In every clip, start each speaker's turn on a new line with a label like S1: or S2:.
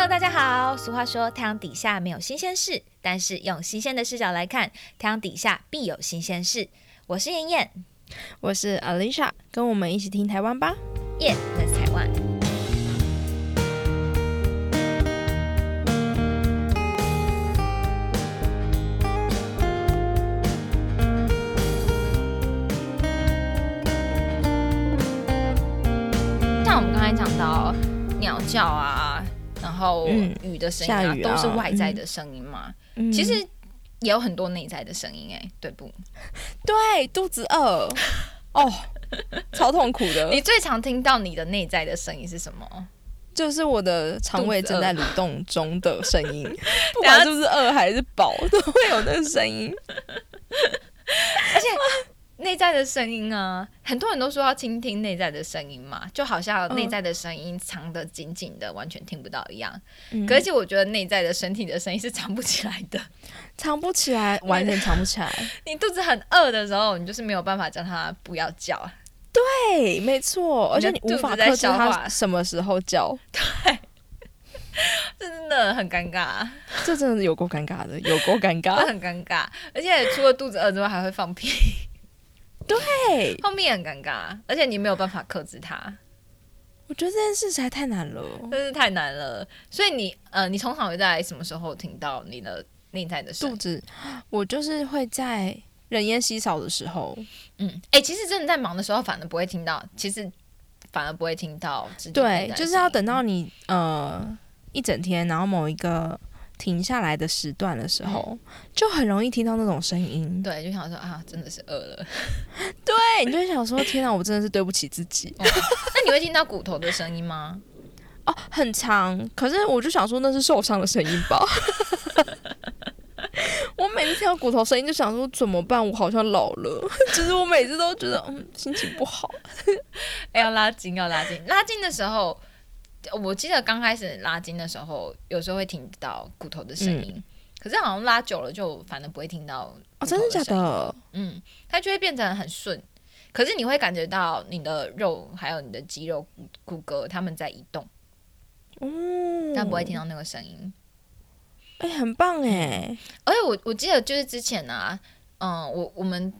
S1: Hello，大家好。俗话说，太阳底下没有新鲜事，但是用新鲜的视角来看，太阳底下必有新鲜事。我是妍妍，
S2: 我是 Alicia，跟我们一起听台湾吧。
S1: 耶、yeah,，是台湾。像我们刚才讲到鸟叫啊，然后雨的声音啊，都是外在的声音嘛。
S2: 嗯、
S1: 其实也有很多内在的声音、欸，哎，对不？
S2: 对，肚子饿 哦，超痛苦的。
S1: 你最常听到你的内在的声音是什么？
S2: 就是我的肠胃正在蠕动中的声音，不管是不是饿还是饱，都会有那个声音。
S1: 而且内在的声音啊，很多人都说要倾听内在的声音嘛，就好像内在的声音藏得紧紧的，完全听不到一样。
S2: 嗯、
S1: 可是我觉得内在的身体的声音是藏不起来的，
S2: 藏不起来，完全藏不起来。
S1: 你肚子很饿的时候，你就是没有办法叫它不要叫。
S2: 对，没错，而且你无法克制它什么时候叫。
S1: 对，这真的很尴尬。
S2: 这真的有够尴尬的，有够尴尬，
S1: 很尴尬。而且除了肚子饿之外，还会放屁。
S2: 对，
S1: 后面很尴尬，而且你没有办法克制它。
S2: 我觉得这件事实在太难了，
S1: 真是太难了。所以你呃，你通常会在什么时候听到你的内在的
S2: 肚子？我就是会在人烟稀少的时候。
S1: 嗯，哎、欸，其实真的在忙的时候，反而不会听到。其实反而不会听到。
S2: 对，就是要等到你呃一整天，然后某一个停下来的时段的时候，嗯、就很容易听到那种声音。
S1: 对，就想说啊，真的是饿了。
S2: 对，你就想说，天哪，我真的是对不起自己。
S1: 哦、那你会听到骨头的声音吗？
S2: 哦，很长。可是我就想说，那是受伤的声音吧。我每次听到骨头声音，就想说怎么办？我好像老了。其 实我每次都觉得，嗯，心情不好。
S1: 哎，要拉筋，要拉筋。拉筋的时候，我记得刚开始拉筋的时候，有时候会听到骨头的声音。嗯、可是好像拉久了，就反正不会听到。
S2: 哦，真的假的？
S1: 嗯，它就会变成很顺。可是你会感觉到你的肉还有你的肌肉骨骼它们在移动。
S2: 嗯，
S1: 但不会听到那个声音。
S2: 哎、欸，很棒哎！
S1: 而且我我记得就是之前啊，嗯，我我们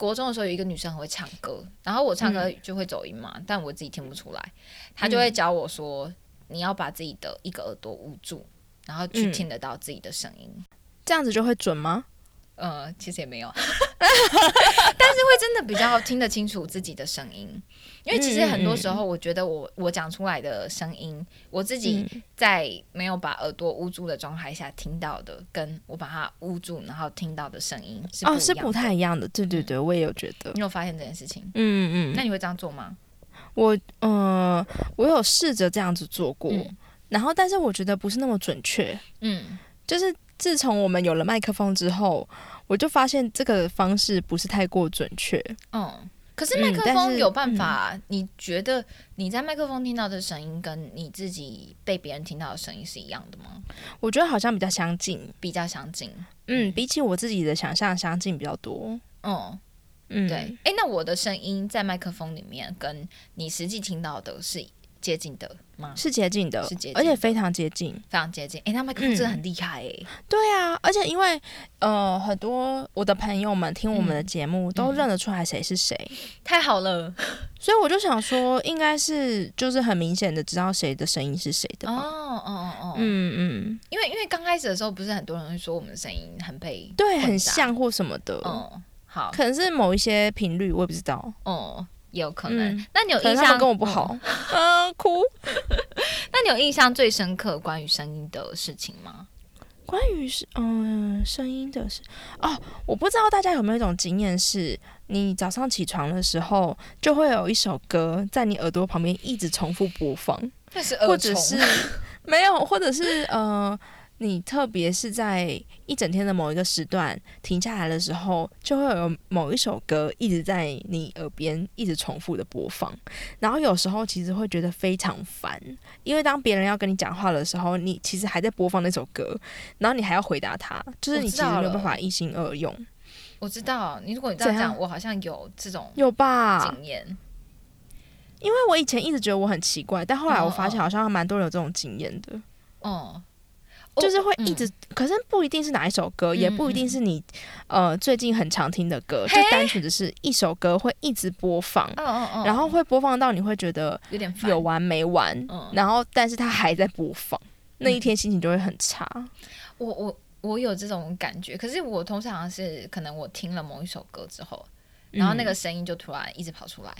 S1: 国中的时候有一个女生很会唱歌，然后我唱歌就会走音嘛，嗯、但我自己听不出来，她就会教我说，嗯、你要把自己的一个耳朵捂住，然后去听得到自己的声音、
S2: 嗯，这样子就会准吗？
S1: 呃，其实也没有，但是会真的比较听得清楚自己的声音，因为其实很多时候，我觉得我我讲出来的声音，我自己在没有把耳朵捂住的状态下听到的，跟我把它捂住然后听到的声音是
S2: 哦是不太一样的。对对对，我也有觉得。
S1: 你有发现这件事情？
S2: 嗯嗯。
S1: 那你会这样做吗？
S2: 我呃，我有试着这样子做过，嗯、然后但是我觉得不是那么准确。
S1: 嗯，
S2: 就是。自从我们有了麦克风之后，我就发现这个方式不是太过准确。
S1: 嗯，可是麦克风有办法？嗯、你觉得你在麦克风听到的声音，跟你自己被别人听到的声音是一样的吗？
S2: 我觉得好像比较相近，
S1: 比较相近。
S2: 嗯，比起我自己的想象，相近比较多。
S1: 嗯嗯，对。哎、欸，那我的声音在麦克风里面，跟你实际听到的是接近的吗？
S2: 是接近的，
S1: 是接近，
S2: 而且非常接近，
S1: 非常接近。哎、欸，那麦克风真的很厉害哎、欸
S2: 嗯。对啊，而且因为呃，很多我的朋友们听我们的节目、嗯、都认得出来谁是谁、
S1: 嗯，太好了。
S2: 所以我就想说，应该是就是很明显的知道谁的声音是谁的。
S1: 哦哦哦哦，
S2: 嗯嗯。
S1: 因为因为刚开始的时候，不是很多人会说我们的声音很配，
S2: 对，很像或什么的。
S1: 哦、嗯，好，
S2: 可能是某一些频率，我也不知道。
S1: 哦。也有可能，嗯、那你有
S2: 印
S1: 象？
S2: 跟我不好，嗯、呃，哭。
S1: 那你有印象最深刻关于声音的事情吗？
S2: 关于是嗯声音的事哦，我不知道大家有没有一种经验，是你早上起床的时候，就会有一首歌在你耳朵旁边一直重复播放，或者是没有，或者是呃。你特别是在一整天的某一个时段停下来的时候，就会有某一首歌一直在你耳边一直重复的播放，然后有时候其实会觉得非常烦，因为当别人要跟你讲话的时候，你其实还在播放那首歌，然后你还要回答他，就是你其实没有办法一心二用。
S1: 我知道，你如果你这样讲，我好像有这种
S2: 有吧
S1: 经验。
S2: 因为我以前一直觉得我很奇怪，但后来我发现好像蛮多人有这种经验的。
S1: 哦，
S2: 就是会一
S1: 嗯。
S2: 直，可是不一定是哪一首歌，也不一定是你呃最近很常听的歌，就单纯只是一首歌会一直播放，然后会播放到你会觉得
S1: 有点烦
S2: 有完没完，
S1: 嗯
S2: 然后但是它还在播放，那一天心情就会很差。
S1: 我我我有这种感觉，可是我通常是可能我听了某一首歌之后，然后那个声音就突然一直跑出来，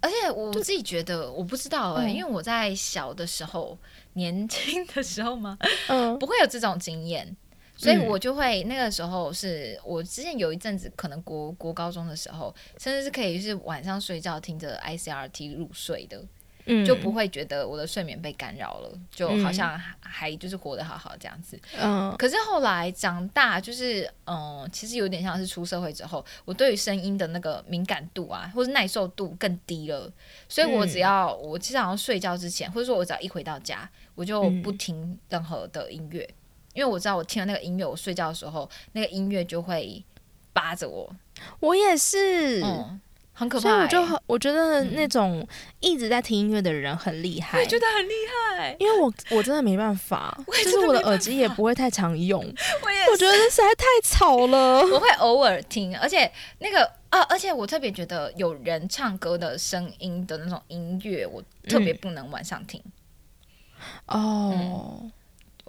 S1: 而且我自己觉得我不知道哎、
S2: 嗯。
S1: 因为我在小的时候、年轻的时候嘛，
S2: 嗯。
S1: 不会有这种经验。所以
S2: 嗯
S1: 我就会那个时候是我之前有一阵子，可能国国高中的时候，甚至是可以是晚上睡觉听着 ICRT 入睡的，
S2: 嗯
S1: 就不会觉得我的睡眠被干扰了，就好像还还就是活得好好这样子。
S2: 嗯
S1: 可是后来长大，就是嗯，其实有点像是出社会之后，我对于声音的那个敏感度啊，或是耐受度更低了。所以我只要、我其实好像睡觉之前，或者说我只要一回到家，我就
S2: 嗯
S1: 不听任何的音乐，因为我知道我听了那个音乐，我睡觉的时候那个音乐就会扒着我，
S2: 我也是。
S1: 嗯，很可怕、
S2: 所以
S1: 欸。
S2: 我就很，我觉得
S1: 嗯
S2: 那种一直在听音乐的人很厉害，
S1: 我也觉得很厉害，
S2: 因为我我真的没办法，就是我的耳机也不会太常用，
S1: 我也
S2: 我觉得实在太吵了。
S1: 我会偶尔听，而且那个啊，而且我特别觉得有人唱歌的声音的那种音乐，我特别不能晚上听。
S2: 哦，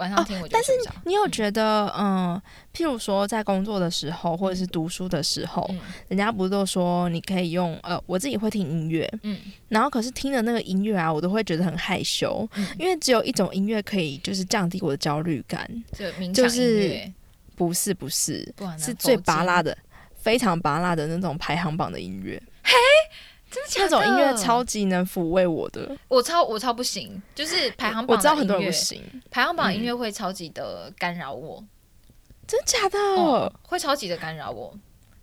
S1: 晚上听我就
S2: 但是你有觉得，嗯，譬如说在工作的时候，或者是读书的时候，
S1: 嗯
S2: 人家不是都说你可以用，呃，我自己会听音乐，
S1: 嗯
S2: 然后可是听的那个音乐啊，我都会觉得很害羞，
S1: 嗯，
S2: 因为只有一种音乐可以就是降低我的焦虑感，
S1: 就
S2: 就是，不是不是，
S1: 不
S2: 是最拔，
S1: 佛
S2: 辣的。非常拔辣的那种排行榜的音乐，
S1: 经真的假的？
S2: 那种音乐超级能抚慰我的。
S1: 我超我超不行，就是排行榜
S2: 我知道很多人不行，
S1: 排行榜音乐会超级的干扰我，
S2: 真假的？
S1: 哦，会超级的干扰我。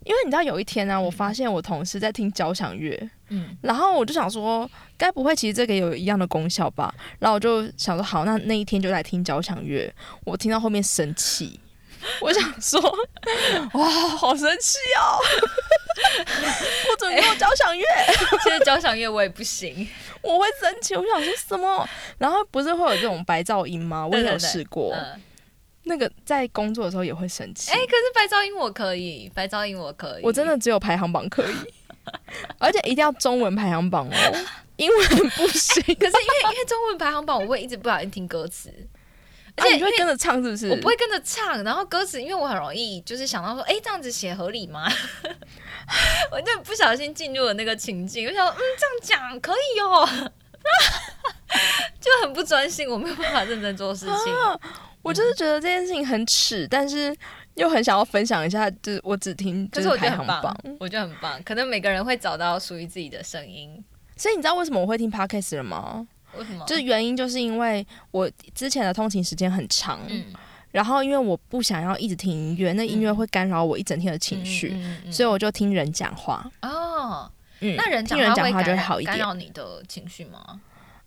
S2: 因为你知道有一天呢、我发现我同事在听交响乐，
S1: 嗯，
S2: 然后我就想说，该不会其实这个有一样的功效吧？然后我就想说，好，那那一天就来听交响乐。我听到后面生气，我想说，哇，好生气哦！不准给我交响乐，
S1: 现在交响乐我也不行，
S2: 我会生气。我想说什么？然后不是会有这种白噪音吗？我也有试过，
S1: 嗯，
S2: 那个在工作的时候也会生气。
S1: 哎，可是白噪音我可以，白噪音我可以，
S2: 我真的只有排行榜可以，而且一定要中文排行榜哦，英文不行。
S1: 可是因为因为中文排行榜，我会一直不小心听歌词，而且
S2: 你会跟着唱是不是？
S1: 我不会跟着唱，然后歌词，因为我很容易就是想到说，哎，这样子写合理吗？我就不小心进入了那个情境，我想说，嗯，这样讲可以哦，就很不专心，我没有办法认真做事情。
S2: 啊，我就是觉得这件事情很耻，但是又很想要分享一下，就是我只听
S1: 可
S2: 就是是
S1: 我觉得很棒
S2: 排行榜。，
S1: 我觉得很棒，可能每个人会找到属于自己的声音。
S2: 所以你知道为什么我会听 podcast 了吗？
S1: 为什么？
S2: 就是原因就是因为我之前的通勤时间很长，
S1: 嗯，
S2: 然后因为我不想要一直听音乐，那音乐会干扰我一整天的情绪，所以我就听人讲话。
S1: 哦，
S2: 嗯，
S1: 那人
S2: 听人讲话就会好一点，
S1: 干扰你的情绪吗？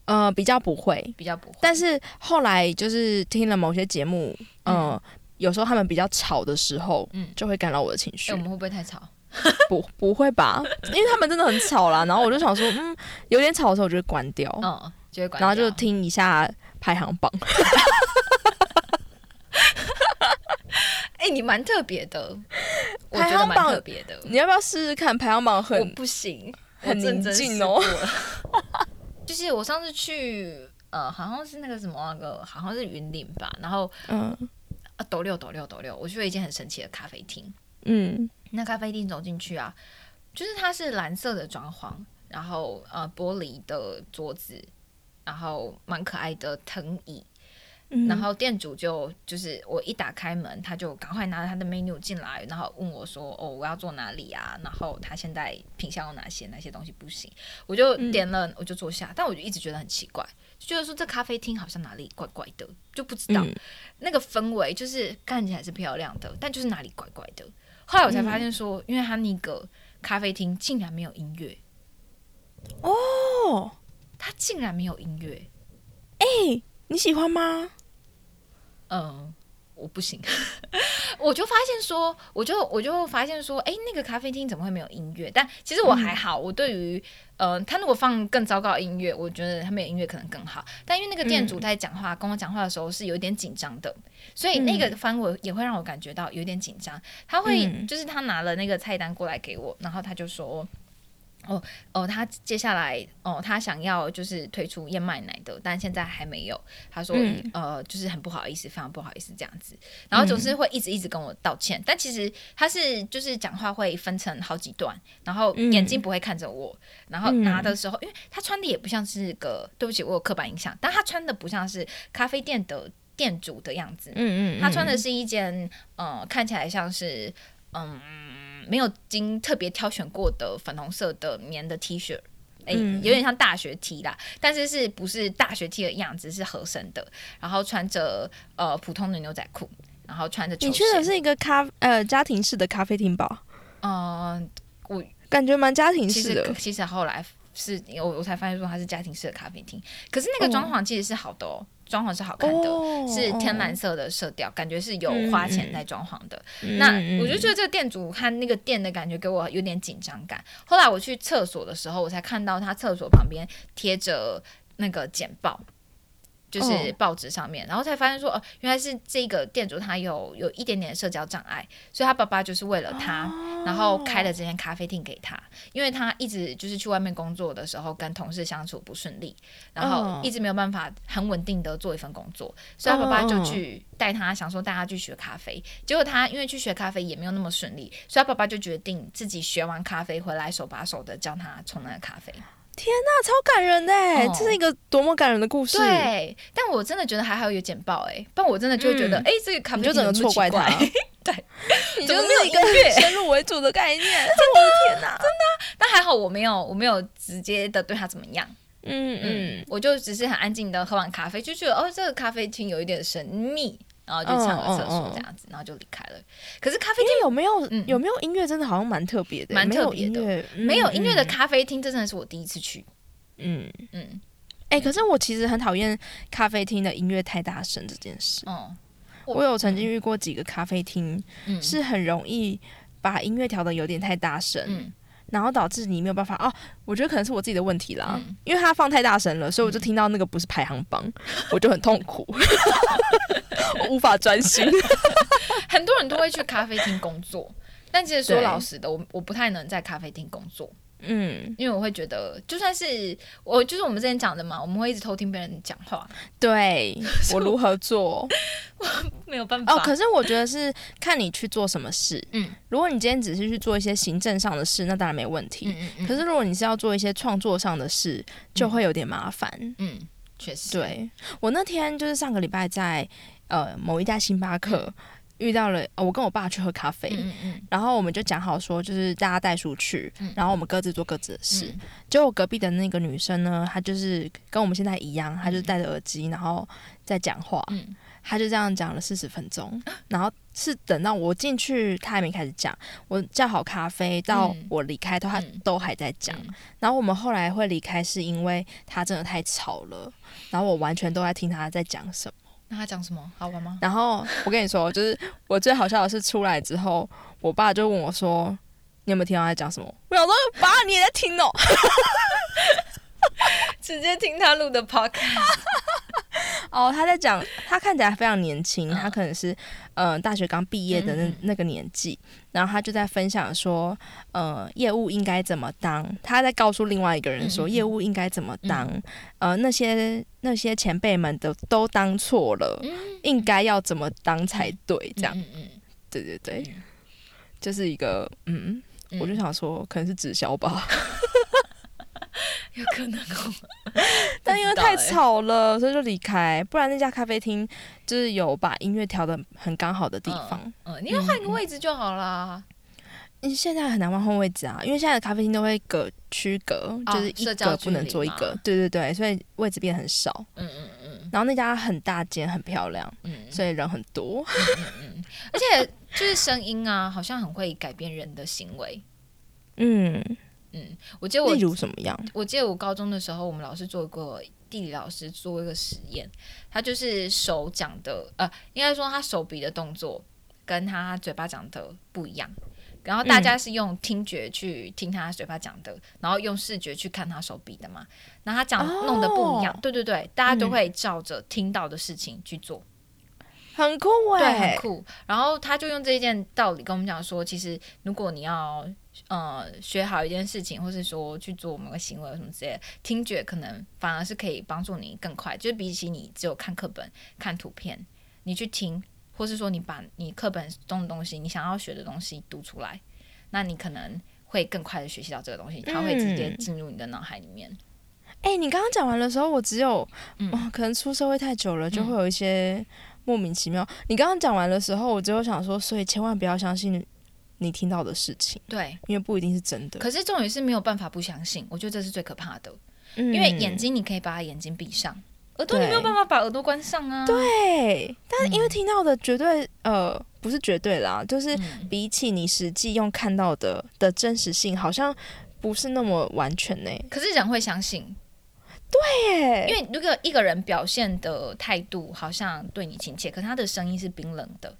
S2: 呃，比较不会。
S1: 比较不会，
S2: 但是后来就是听了某些节目，嗯、有时候他们比较吵的时候，
S1: 嗯
S2: 就会干扰我的情绪。
S1: 哎我们会不会太吵？
S2: 不，不会吧？因为他们真的很吵啦。然后我就想说，嗯，有点吵的时候我就会关掉，
S1: 嗯，就会关。
S2: 然后就听一下排行榜。
S1: 哎、你蛮特别的，
S2: 排行榜
S1: 特别的。
S2: 你要不要试试看？排行榜
S1: 我
S2: 很
S1: 不行，
S2: 很宁静哦。
S1: 就是我上次去，呃，好像是那个什么那个，好像是云林吧，然后
S2: 嗯
S1: 啊，斗六斗六斗六，我去了一间很神奇的咖啡厅。
S2: 嗯
S1: 那咖啡厅走进去啊，就是它是蓝色的装潢，然后呃玻璃的桌子，然后蛮可爱的藤椅，
S2: 嗯，
S1: 然后店主就就是我一打开门，他就赶快拿着他的 menu 进来，然后问我说：“哦，我要坐哪里啊？”然后他现在品相有哪些，哪些东西不行，我就点了，我就坐下，但我就一直觉得很奇怪，就觉得说这咖啡厅好像哪里怪怪的，就不知道、
S2: 嗯。
S1: 那个氛围，就是看起来是漂亮的，但就是哪里怪怪的。后来我才发现说，因为他那个咖啡厅竟然没有音乐，
S2: 哦，
S1: 他竟然没有音乐，
S2: 你喜欢吗？
S1: 嗯，我不行，我就发现说，我就我就发现说，哎、那个咖啡厅怎么会没有音乐？但其实我还好，我对于呃，他如果放更糟糕的音乐，我觉得他没有音乐可能更好。但因为那个店主在讲话、跟我讲话的时候是有点紧张的，所以那个氛围也会让我感觉到有点紧张。他会、
S2: 嗯
S1: 就是他拿了那个菜单过来给我，然后他就说。哦哦，他接下来哦，他想要就是推出燕麦奶的，但现在还没有。他说、
S2: 嗯
S1: 呃，就是很不好意思，非常不好意思这样子。然后总是会一直一直跟我道歉，但其实他是就是讲话会分成好几段，然后
S2: 嗯
S1: 眼睛不会看着我，然后拿的时候，因为他穿的也不像是个，对不起，我有刻板印象，但他穿的不像是咖啡店的店主的样子，
S2: 嗯嗯，
S1: 他穿的是一件呃看起来像是嗯没有经特别挑选过的粉红色的棉的 T 恤。哎、
S2: 嗯
S1: 有点像大学 T 啦，但是是不是大学 T 的样子，是合身的，然后穿着呃普通的牛仔裤，然后穿着
S2: 你去
S1: 鞋。
S2: 的是一个咖呃家庭式的咖啡厅吧？
S1: 嗯、我
S2: 感觉蛮家庭式的。
S1: 其实后来是我我才发现说它是家庭式的咖啡厅，可是那个装潢其实是好的哦，装潢是好看的。
S2: 哦
S1: 是天蓝色的色调，感觉是有花钱在装潢的。
S2: 嗯
S1: 那
S2: 嗯
S1: 我就觉得这个店主和那个店的感觉给我有点紧张感。后来我去厕所的时候，我才看到他厕所旁边贴着那个简报。就是
S2: 哦
S1: 报纸上面，然后才发现说，哦，原来是这个店主他有有一点点社交障碍，所以他爸爸就是为了他，
S2: 哦
S1: 然后开了这间咖啡厅给他，因为他一直就是去外面工作的时候跟同事相处不顺利，然后
S2: 嗯
S1: 一直没有办法很稳定的做一份工作，所以他爸爸就
S2: 嗯
S1: 去带他，想说带他去学咖啡。结果他因为去学咖啡也没有那么顺利，所以他爸爸就决定自己学完咖啡回来手把手的教他冲那个咖啡。
S2: 那超感人的欸，
S1: 哦。
S2: 这是一个多么感人的故事。，
S1: 对，但我真的觉得还好有简报哎、不然我真的就会觉得
S2: 嗯。
S1: 哎、这个咖啡
S2: 你就整个错怪他。
S1: 对，
S2: 你
S1: 怎么没有
S2: 一个先入为主的概念。我的天哪！
S1: 但还好我没有我没有直接的对他怎么样。
S2: 嗯
S1: 嗯。
S2: 嗯，，
S1: 我就只是很安静的喝完咖啡，就觉得哦，这个咖啡厅有一点神秘，然后就上了厕所这样子，然后就离开了。可是咖啡
S2: 厅有没有
S1: 嗯。
S2: 有没有音乐，真的好像蛮特别的，
S1: 蛮特别的。没有音乐的
S2: 嗯。
S1: 咖啡厅，这真的是我第一次去。
S2: 嗯，
S1: 嗯
S2: 哎，可是我其实很讨厌咖啡厅的音乐太大声这件事。
S1: 哦，我
S2: 我有曾经遇过几个咖啡厅，
S1: 嗯。
S2: 是很容易把音乐调的有点太大声，
S1: 嗯
S2: 然后导致你没有办法哦。我觉得可能是我自己的问题啦，
S1: 嗯
S2: 因为它放太大声了，所以我就听到那个不是排行榜，我就很痛苦，我无法专心。
S1: 很多人都会去咖啡厅工作，但其实说老实的，我我不太能在咖啡厅工作，
S2: 嗯，
S1: 因为我会觉得，就算是我就是我们之前讲的嘛，我们会一直偷听别人讲话，
S2: 对 我如何做？
S1: 我没有办法。
S2: 哦，可是我觉得是看你去做什么事。
S1: 嗯
S2: 如果你今天只是去做一些行政上的事，那当然没问题。
S1: 嗯嗯嗯，
S2: 可是如果你是要做一些创作上的事，就会有点麻烦。
S1: 嗯，确实，
S2: 对我那天就是上个礼拜在呃某一家星巴克遇到了，呃我跟我爸去喝咖啡，
S1: 嗯嗯嗯
S2: 然后我们就讲好说，就是大家带书去，
S1: 嗯
S2: 然后我们各自做各自的事。
S1: 嗯
S2: 结果隔壁的那个女生呢，她就是跟我们现在一样，她就戴着耳机，然后在讲话。
S1: 嗯
S2: 她就这样讲了四十分钟，然后是等到我进去，她还没开始讲。我叫好咖啡到
S1: 嗯
S2: 我离开，她
S1: 嗯
S2: 都还在讲。
S1: 嗯
S2: 然后我们后来会离开，是因为她真的太吵了，然后我完全都在听她在讲什么。
S1: 那他讲什么？好玩吗？
S2: 然后我跟你说，就是我最好笑的是出来之后，我爸就问我说：“你有没有听到他讲什么？”我想说：“爸，你也在听哦。
S1: 直接听他录的 podcast。”
S2: 哦，他在讲，他看起来非常年轻，
S1: 嗯
S2: 他可能是嗯、呃大学刚毕业的那
S1: 嗯嗯。
S2: 那个年纪，然后他就在分享说，呃，业务应该怎么当，他在告诉另外一个人说，
S1: 嗯嗯嗯
S2: 业务应该怎么当，呃，那些那些前辈们的都当错了，
S1: 嗯，
S2: 应该要怎么当才对，这样，
S1: 嗯嗯。
S2: 对对对，
S1: 嗯。
S2: 就是一个嗯。
S1: 嗯，
S2: 我就想说，可能是直销吧，
S1: 有可能哦，
S2: 但因为太吵了，所以就离开。不然那家咖啡厅就是有把音乐调的很刚好的地方。
S1: 嗯，你要换个位置就好啦。
S2: 你现在很难换换位置啊，因为现在的咖啡厅都会隔区隔，
S1: 哦
S2: 就是一个不能坐一个。对对对，所以位置变很少。
S1: 嗯嗯嗯
S2: 然后那家很大间，很漂亮，
S1: 嗯
S2: 所以人很多。
S1: 嗯，而且就是声音啊，好像很会改变人的行为。
S2: 嗯，
S1: 嗯，我记得我
S2: 例如什么样？
S1: 我记得我高中的时候，我们老师做过地理老师做一个实验，他就是手讲的，呃，应该说他手比的动作跟他嘴巴讲的不一样。然后大家是用听觉去听他嘴巴讲的，然后用视觉去看他手比的嘛。然后他讲弄得不一样，对对对，大家都会照着听到的事情去做，
S2: 很酷
S1: 对，
S2: 哎
S1: 很，酷。然后他就用这一件道理跟我们讲说，其实如果你要呃学好一件事情，或是说去做某个行为什么之类的，听觉可能反而是可以帮助你更快，就是比起你只有看课本、看图片，你去听，或是说你把你课本中的东西、你想要学的东西读出来，那你可能会更快的学习到这个东西，它会直接
S2: 嗯。
S1: 进入你的脑海里面。
S2: 哎、你刚刚讲完的时候，我只有，
S1: 嗯。
S2: 哦，可能出社会太久了，就
S1: 嗯。
S2: 会有一些莫名其妙。你刚刚讲完的时候，我只有想说，所以千万不要相信你听到的事情，
S1: 对，
S2: 因为不一定是真的。
S1: 可是重点是没有办法不相信，我觉得这是最可怕的。
S2: 因
S1: 因为眼睛你可以把眼睛闭上，耳朵你没有办法把耳朵关上啊。
S2: 对，但是因为听到的绝对、呃不是绝对啦，就是
S1: 嗯
S2: 比起你实际用看到的的真实性，好像不是那么完全呢。
S1: 可是人会相信，
S2: 耶，
S1: 因为如果一个人表现的态度好像对你亲切，可他的声音是冰冷的，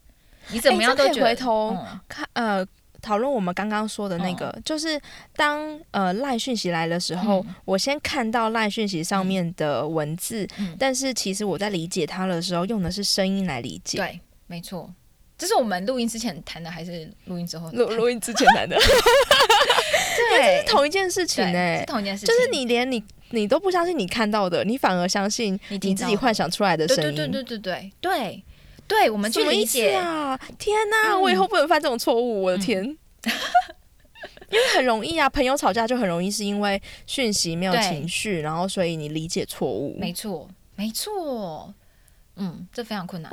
S1: 你怎么样都觉得、
S2: 回头
S1: 嗯
S2: 看呃。讨论我们刚刚说的那个，就是当呃赖讯息来的时候，
S1: 嗯
S2: 我先看到赖讯息上面的文字，
S1: 嗯
S2: 但是其实我在理解它的时候，用的是声音来理解。
S1: 对，没错。这是我们录音之前谈的，还是录音之后？
S2: 录录音之前谈的，
S1: 对，
S2: 是同一件事情
S1: 对
S2: 哎、
S1: 是同一件事情，
S2: 就是你连你你都不相信你看到的，你反而相信
S1: 你
S2: 自己幻想出来的声音。
S1: 对对对对对对对，我们去理解，
S2: 啊？天哪、
S1: 嗯
S2: 我以后不能犯这种错误！我的天。因为很容易啊，朋友吵架就很容易是因为讯息没有情绪，然后所以你理解错误。
S1: 没错没错，嗯，这非常困难。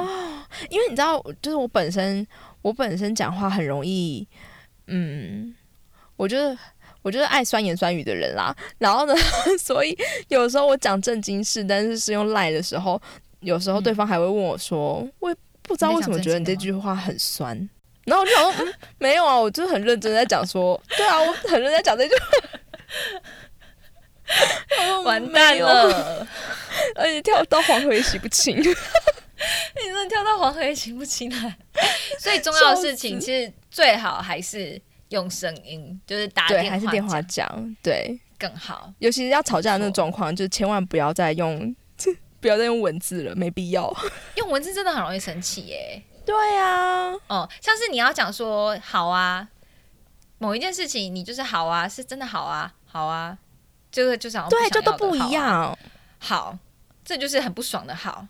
S2: 因为你知道，就是我本身我本身讲话很容易，嗯，我觉得我就是爱酸言酸语的人啦。然后呢，所以有时候我讲正经事，但是是用赖的时候，有时候对方还会问我说：“我也不知道为什么觉得你这句话很酸。”然后我就想说：“ 嗯，没有啊，我就是很认真在讲说，对啊，我很认真在讲这句话。我说”
S1: 完蛋，了！
S2: 而且跳到黄河也洗不清。
S1: 你真的跳到黄河也洗不清来。所以重要的事情，其实最好还是用声音，就是打
S2: 还是电话
S1: 讲
S2: 讲，对。
S1: 更好。
S2: 尤其是要吵架的那种状况，就千万不要再用，不要再用文字了，没必要。
S1: 用文字真的很容易生气耶。
S2: 对啊，
S1: 哦，像是你要讲说好啊，某一件事情你就是好啊，是真的好啊，好啊，这个就是好像
S2: 对，
S1: 想
S2: 就都不一。样。
S1: 好，这就是很不爽的好。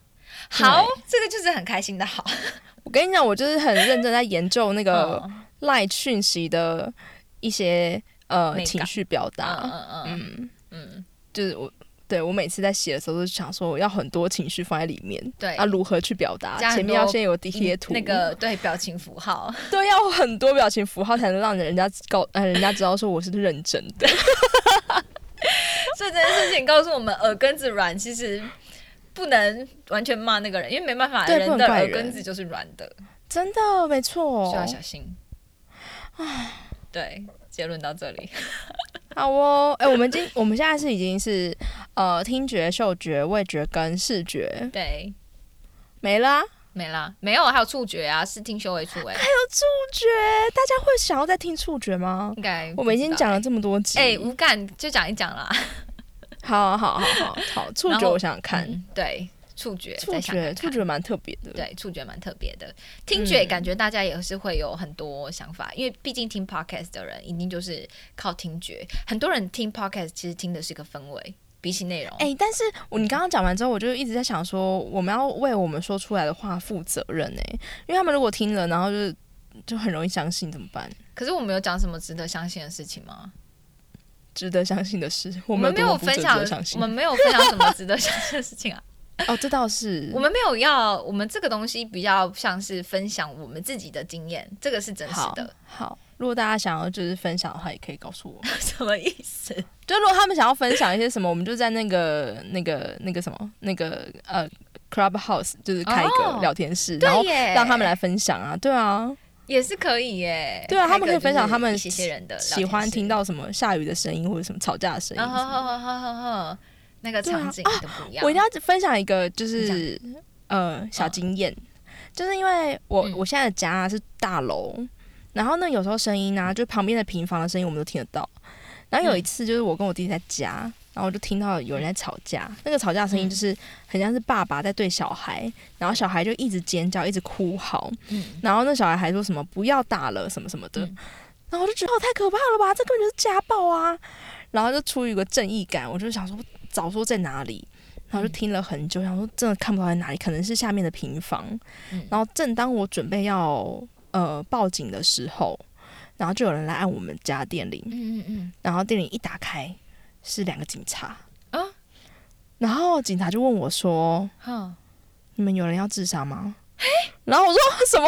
S1: 好，这个就是很开心的好。
S2: 我跟你讲，我就是很认真在研究那个
S1: 嗯
S2: 赖讯息的一些呃情绪表
S1: 嗯
S2: 达。
S1: 嗯嗯
S2: 嗯，
S1: 嗯，
S2: 就是我对我每次在写的时候，都想说我要很多情绪放在里面。
S1: 对
S2: 啊，如何去表达？前面要先有贴图，
S1: 那个对表情符号，
S2: 对，要很多表情符号才能让人家告呃人家知道说我是认真的。
S1: 所以这件事情告诉我们，耳根子软其实不能完全骂那个人，因为没办法，
S2: 对
S1: 人的耳根子就是软的，
S2: 真的，没错
S1: 需。要小心。对，结论到这里。
S2: 好哦，哎、我们今我们现在是已经是呃听觉、嗅觉、味觉跟视觉。
S1: 对，
S2: 没啦、
S1: 没啦，没有，还有触觉啊，视听修为触哎，还有
S2: 触觉，大家会想要再听触觉吗？
S1: 应该
S2: 我们已经讲了
S1: 了。
S2: 这么多集，
S1: 哎、无感就讲一讲啦。
S2: 好好好好好，触觉我想想看，
S1: 嗯对，触觉，
S2: 触觉触觉蛮特别的，
S1: 对，触觉蛮特别的。听觉
S2: 嗯
S1: 感觉大家也是会有很多想法，因为毕竟听 podcast 的人一定就是靠听觉。很多人听 podcast 其实听的是一个氛围，比起内容。
S2: 哎、但是我你刚刚讲完之后，我就一直在想说，我们要为我们说出来的话负责任哎、因为他们如果听了，然后就是就很容易相信，怎么办？
S1: 可是我们有讲什么值得相信的事情吗？
S2: 值得相信的事，我
S1: 我们没有分享我们没有分享什么值得相信的事情啊。
S2: 哦，这倒是
S1: 我们没有要，我们这个东西比较像是分享我们自己的经验，这个是真实的。
S2: 好，如果大家想要就是分享的话，也可以告诉我。
S1: 什么意思？
S2: 就如果他们想要分享一些什么，我们就在那个那个那个什么那个呃 Clubhouse，就是开一个
S1: 哦
S2: 聊天室，然后，让他们来分享啊。对啊，
S1: 也是可以耶。
S2: 对啊他们可以分享他们
S1: 一些些人的
S2: 喜欢听
S1: 到。
S2: 什么下雨的声音或者什么吵架的声音
S1: 啊
S2: 什么的。
S1: 好好好好好好，那个场景都不一样。
S2: 我一定要分享一个，就是呃小经验，就是因为我、
S1: 嗯。
S2: 我现在的家啊是大楼，然后呢有时候声音呢、就旁边的平房的声音我们都听得到。然后有一次就是我跟我弟弟在家，然后我就听到有人在吵架，那个吵架声音就是很像是爸爸在对小孩，然后小孩就一直尖叫，一直哭嚎，
S1: 嗯。
S2: 然后那小孩还说什么不要打了什么什么的，
S1: 嗯。
S2: 然后我就觉得哦太可怕了吧，这根本就是家暴啊！然后就出于一个正义感，我就想说早说在哪里，然后就听了很久，想说真的看不到在哪里，可能是下面的平房。
S1: 嗯
S2: 然后正当我准备要呃报警的时候，然后就有人来按我们家电铃，
S1: 嗯嗯嗯，
S2: 然后电铃一打开是两个警察，
S1: 啊
S2: 然后警察就问我说
S1: 好，：“
S2: 你们有人要自杀吗？”然后我说什么？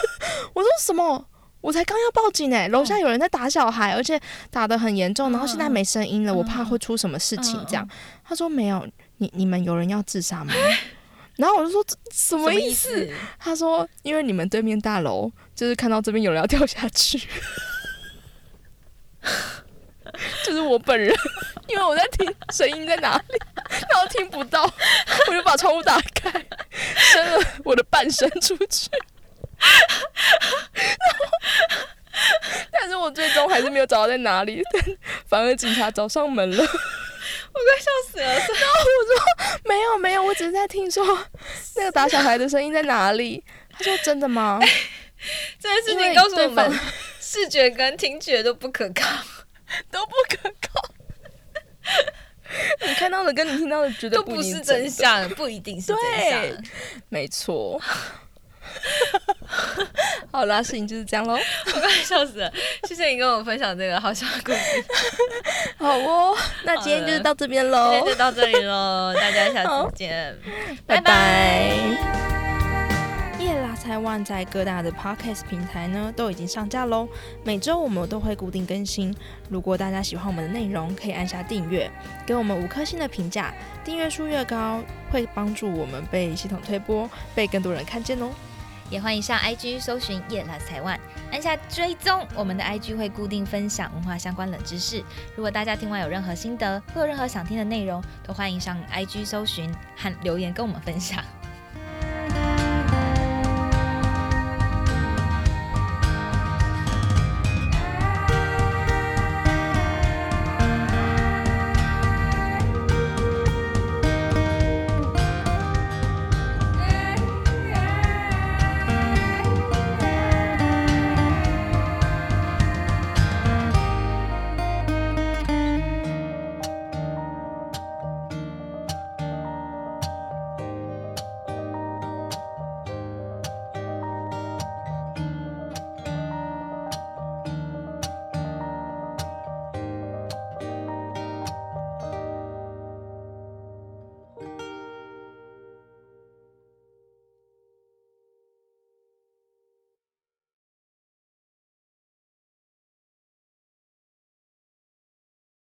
S2: 我说什么？我才刚要报警哎、楼下有人在打小孩，而且打得很严重，然后现在没声音了，
S1: 嗯
S2: 我怕会出什么事情。这样
S1: 嗯，
S2: 他说没有，你你们有人要自杀吗？然后我就说什么意思？？他说因为你们对面大楼就是看到这边有人要掉下去，就是我本人，因为我在听声音在哪里，然后听不到，我就把窗户打开，伸了我的半身出去。但是我最终还是没有找到在哪里，但反而警察找上门了。
S1: 我快笑死了 我说！
S2: 没有没有，我只是在听说那个打小孩的声音在哪里。他说真的吗？
S1: 这件事情告诉我们，视觉跟听觉都不可靠。
S2: 都不可靠。你看到的跟你听到的绝对
S1: 都不是真。相，不一定是真
S2: 对
S1: 相。
S2: 没错。好啦，事情就是这样喽。
S1: 我快笑死了！谢谢你跟我分享这个好笑的故事，
S2: 好哦，那今天就是到这边喽
S1: 今天，就到这里喽，大家下次见，
S2: 拜
S1: 拜
S2: 拜。夜拉菜万在各大的 podcast 平台呢都已经上架喽，每周我们都会固定更新。如果大家喜欢我们的内容，可以按下订阅，给我们五颗星的评价。订阅数越高，会帮助我们被系统推播，被更多人看见哦。
S1: 也欢迎上 IG 搜寻夜来台湾，按下追踪，我们的 IG 会固定分享文化相关冷知识。如果大家听完有任何心得，或有任何想听的内容，都欢迎上 IG 搜寻和留言跟我们分享。